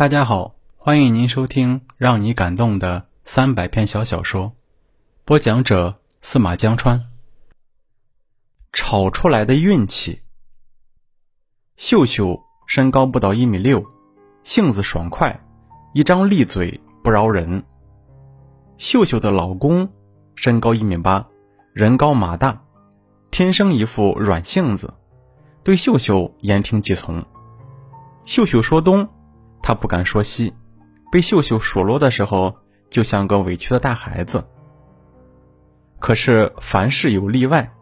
大家好，欢迎您收听让你感动的三百篇小小说，播讲者司马江川。炒出来的运气。秀秀身高不到一米六，性子爽快，一张利嘴不饶人。秀秀的老公身高一米八，人高马大，天生一副软性子，对秀秀言听计从。秀秀说东。他不敢说西，被秀秀数落的时候，就像个委屈的大孩子。可是凡事有例外，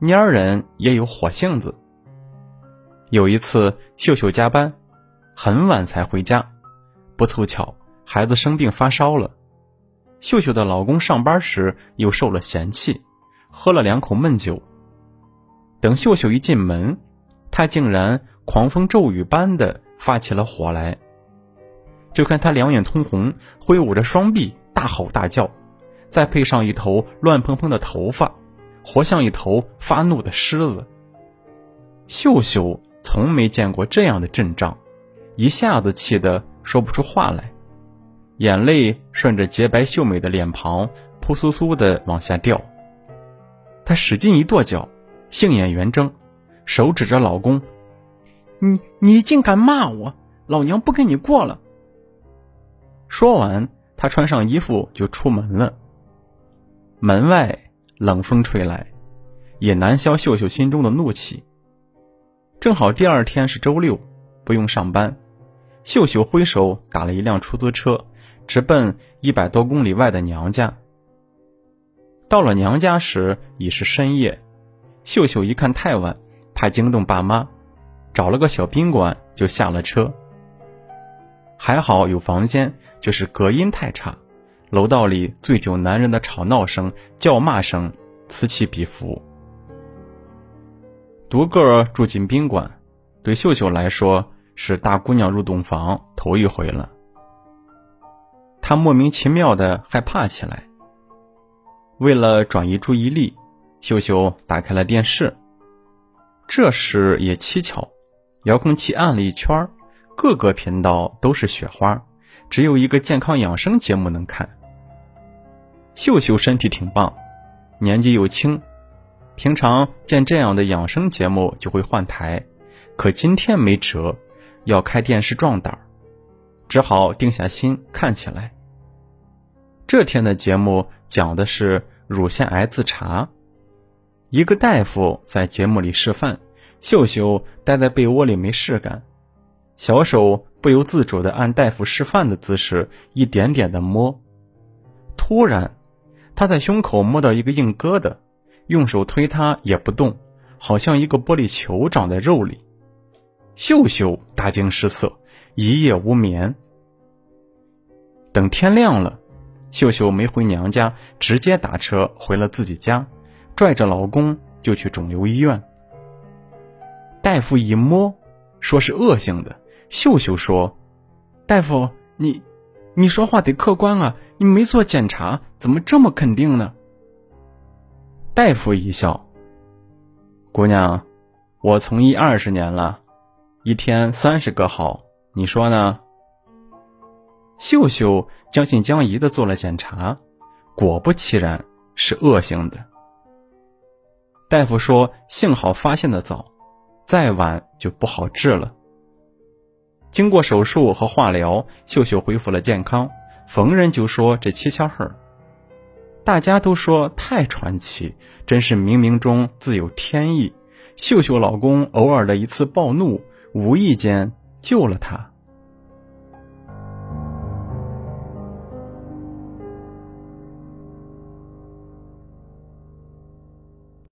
蔫人也有火性子。有一次，秀秀加班，很晚才回家，不凑巧，孩子生病发烧了。秀秀的老公上班时又受了嫌弃，喝了两口闷酒。等秀秀一进门，他竟然狂风骤雨般的发起了火来。就看他两眼通红，挥舞着双臂，大吼大叫，再配上一头乱蓬蓬的头发，活像一头发怒的狮子。秀秀从没见过这样的阵仗，一下子气得说不出话来，眼泪顺着洁白秀美的脸庞扑簌簌的往下掉。她使劲一跺脚，杏眼圆睁，手指着老公：“你你竟敢骂我，老娘不跟你过了！”说完，他穿上衣服就出门了。门外冷风吹来，也难消秀秀心中的怒气。正好第二天是周六，不用上班，秀秀挥手打了一辆出租车，直奔一百多公里外的娘家。到了娘家时已是深夜，秀秀一看太晚，怕惊动爸妈，找了个小宾馆就下了车。还好有房间。就是隔音太差，楼道里醉酒男人的吵闹声、叫骂声此起彼伏。独个住进宾馆，对秀秀来说是大姑娘入洞房头一回了。她莫名其妙的害怕起来。为了转移注意力，秀秀打开了电视。这时也蹊跷，遥控器按了一圈，各个频道都是雪花。只有一个健康养生节目能看。秀秀身体挺棒，年纪又轻，平常见这样的养生节目就会换台，可今天没辙，要开电视壮胆，只好定下心看起来。这天的节目讲的是乳腺癌自查，一个大夫在节目里示范，秀秀待在被窝里没事干，小手。不由自主地按大夫示范的姿势一点点地摸，突然，他在胸口摸到一个硬疙瘩，用手推它也不动，好像一个玻璃球长在肉里。秀秀大惊失色，一夜无眠。等天亮了，秀秀没回娘家，直接打车回了自己家，拽着老公就去肿瘤医院。大夫一摸，说是恶性的。秀秀说：“大夫，你，你说话得客观啊！你没做检查，怎么这么肯定呢？”大夫一笑：“姑娘，我从医二十年了，一天三十个好，你说呢？”秀秀将信将疑的做了检查，果不其然，是恶性的。大夫说：“幸好发现的早，再晚就不好治了。”经过手术和化疗，秀秀恢复了健康。逢人就说这蹊跷事儿，大家都说太传奇，真是冥冥中自有天意。秀秀老公偶尔的一次暴怒，无意间救了她。